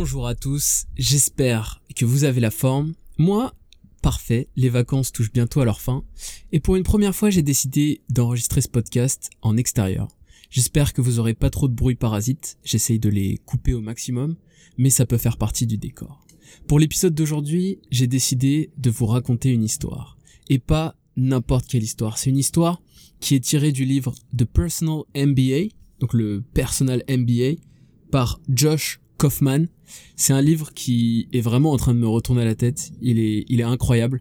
Bonjour à tous, j'espère que vous avez la forme. Moi, parfait, les vacances touchent bientôt à leur fin. Et pour une première fois, j'ai décidé d'enregistrer ce podcast en extérieur. J'espère que vous aurez pas trop de bruit parasite, j'essaye de les couper au maximum, mais ça peut faire partie du décor. Pour l'épisode d'aujourd'hui, j'ai décidé de vous raconter une histoire. Et pas n'importe quelle histoire, c'est une histoire qui est tirée du livre The Personal MBA, donc le Personal MBA, par Josh Kaufman. C'est un livre qui est vraiment en train de me retourner la tête. Il est, il est incroyable.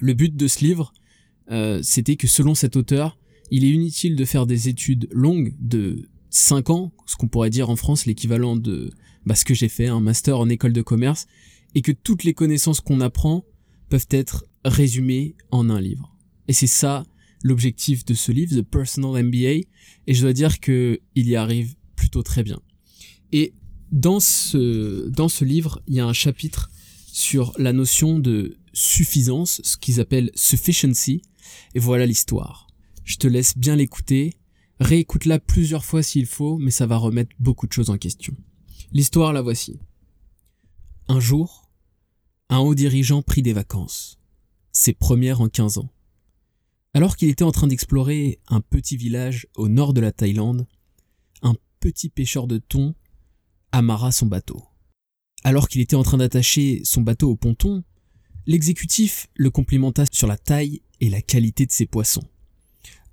Le but de ce livre, euh, c'était que selon cet auteur, il est inutile de faire des études longues de 5 ans, ce qu'on pourrait dire en France l'équivalent de bah, ce que j'ai fait, un master en école de commerce, et que toutes les connaissances qu'on apprend peuvent être résumées en un livre. Et c'est ça l'objectif de ce livre, The Personal MBA, et je dois dire que il y arrive plutôt très bien. Et dans ce, dans ce livre, il y a un chapitre sur la notion de suffisance, ce qu'ils appellent sufficiency, et voilà l'histoire. Je te laisse bien l'écouter, réécoute-la plusieurs fois s'il faut, mais ça va remettre beaucoup de choses en question. L'histoire la voici. Un jour, un haut dirigeant prit des vacances, ses premières en 15 ans. Alors qu'il était en train d'explorer un petit village au nord de la Thaïlande, un petit pêcheur de thon amarra son bateau. Alors qu'il était en train d'attacher son bateau au ponton, l'exécutif le complimenta sur la taille et la qualité de ses poissons.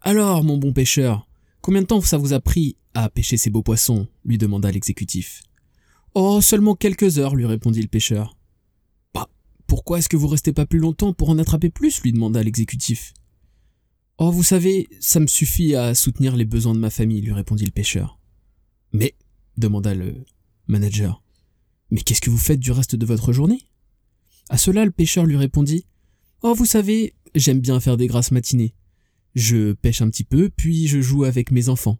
Alors, mon bon pêcheur, combien de temps ça vous a pris à pêcher ces beaux poissons? lui demanda l'exécutif. Oh, seulement quelques heures, lui répondit le pêcheur. Bah, pourquoi est-ce que vous restez pas plus longtemps pour en attraper plus? lui demanda l'exécutif. Oh, vous savez, ça me suffit à soutenir les besoins de ma famille, lui répondit le pêcheur. Mais, demanda le Manager. Mais qu'est-ce que vous faites du reste de votre journée? À cela, le pêcheur lui répondit. Oh, vous savez, j'aime bien faire des grasses matinées. Je pêche un petit peu, puis je joue avec mes enfants.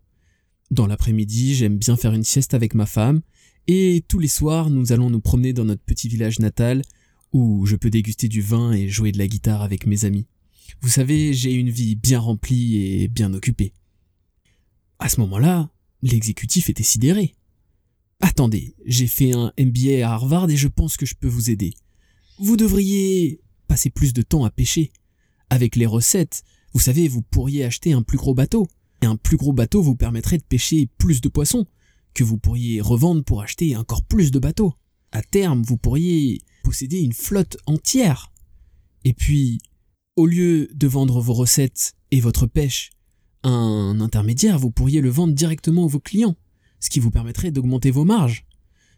Dans l'après-midi, j'aime bien faire une sieste avec ma femme, et tous les soirs, nous allons nous promener dans notre petit village natal, où je peux déguster du vin et jouer de la guitare avec mes amis. Vous savez, j'ai une vie bien remplie et bien occupée. À ce moment-là, l'exécutif était sidéré. Attendez, j'ai fait un MBA à Harvard et je pense que je peux vous aider. Vous devriez passer plus de temps à pêcher. Avec les recettes, vous savez, vous pourriez acheter un plus gros bateau. Et un plus gros bateau vous permettrait de pêcher plus de poissons, que vous pourriez revendre pour acheter encore plus de bateaux. À terme, vous pourriez posséder une flotte entière. Et puis, au lieu de vendre vos recettes et votre pêche à un intermédiaire, vous pourriez le vendre directement à vos clients ce qui vous permettrait d'augmenter vos marges.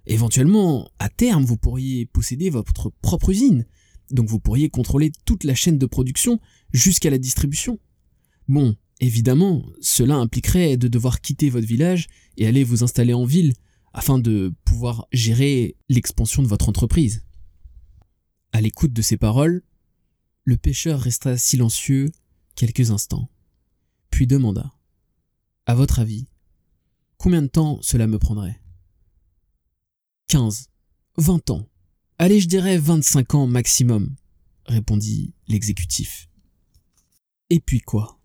Éventuellement, à terme, vous pourriez posséder votre propre usine, donc vous pourriez contrôler toute la chaîne de production jusqu'à la distribution. Bon, évidemment, cela impliquerait de devoir quitter votre village et aller vous installer en ville afin de pouvoir gérer l'expansion de votre entreprise. À l'écoute de ces paroles, le pêcheur resta silencieux quelques instants, puis demanda À votre avis, Combien de temps cela me prendrait? 15, 20 ans. Allez, je dirais 25 ans maximum, répondit l'exécutif. Et puis quoi?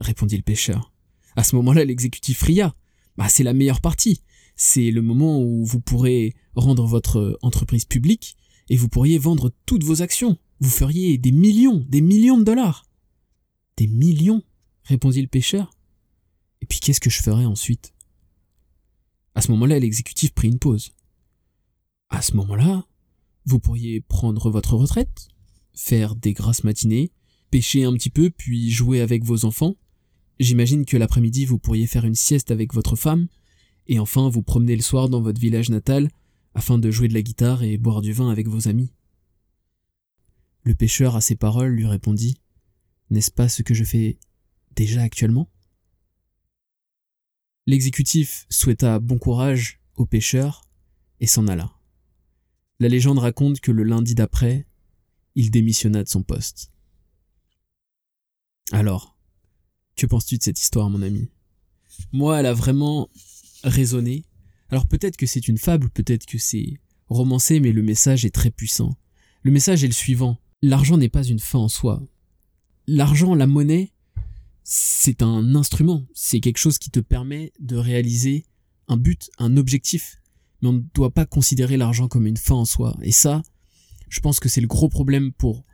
répondit le pêcheur. À ce moment-là, l'exécutif ria. Bah, c'est la meilleure partie. C'est le moment où vous pourrez rendre votre entreprise publique et vous pourriez vendre toutes vos actions. Vous feriez des millions, des millions de dollars. Des millions répondit le pêcheur. Et puis qu'est-ce que je ferais ensuite? À ce moment-là, l'exécutif prit une pause. À ce moment-là, vous pourriez prendre votre retraite, faire des grasses matinées, pêcher un petit peu, puis jouer avec vos enfants. J'imagine que l'après-midi, vous pourriez faire une sieste avec votre femme, et enfin vous promener le soir dans votre village natal afin de jouer de la guitare et boire du vin avec vos amis. Le pêcheur, à ces paroles, lui répondit N'est-ce pas ce que je fais déjà actuellement? L'exécutif souhaita bon courage au pêcheur et s'en alla. La légende raconte que le lundi d'après, il démissionna de son poste. Alors, que penses-tu de cette histoire, mon ami? Moi, elle a vraiment résonné. Alors peut-être que c'est une fable, peut-être que c'est romancé, mais le message est très puissant. Le message est le suivant. L'argent n'est pas une fin en soi. L'argent, la monnaie, c'est un instrument, c'est quelque chose qui te permet de réaliser un but, un objectif. mais on ne doit pas considérer l'argent comme une fin en soi. Et ça, je pense que c'est le gros problème pour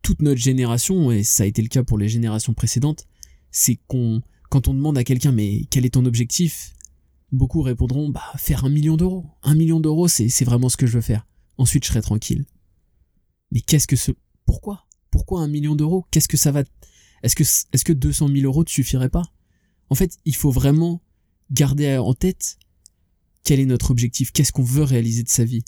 toute notre génération, et ça a été le cas pour les générations précédentes, c'est qu'on, quand on demande à quelqu'un mais quel est ton objectif, beaucoup répondront bah faire un million d'euros. Un million d'euros, c'est, c'est vraiment ce que je veux faire. Ensuite, je serai tranquille. Mais qu'est-ce que ce, pourquoi? Pourquoi un million d'euros? Qu'est-ce que ça va, est-ce que, est-ce que 200 000 euros ne suffirait pas? En fait, il faut vraiment garder en tête quel est notre objectif, qu'est-ce qu'on veut réaliser de sa vie.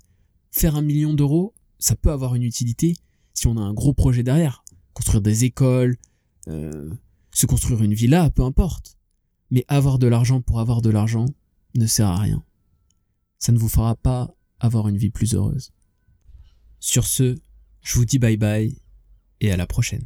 Faire un million d'euros, ça peut avoir une utilité si on a un gros projet derrière. Construire des écoles, euh, se construire une villa, peu importe. Mais avoir de l'argent pour avoir de l'argent ne sert à rien. Ça ne vous fera pas avoir une vie plus heureuse. Sur ce, je vous dis bye bye et à la prochaine.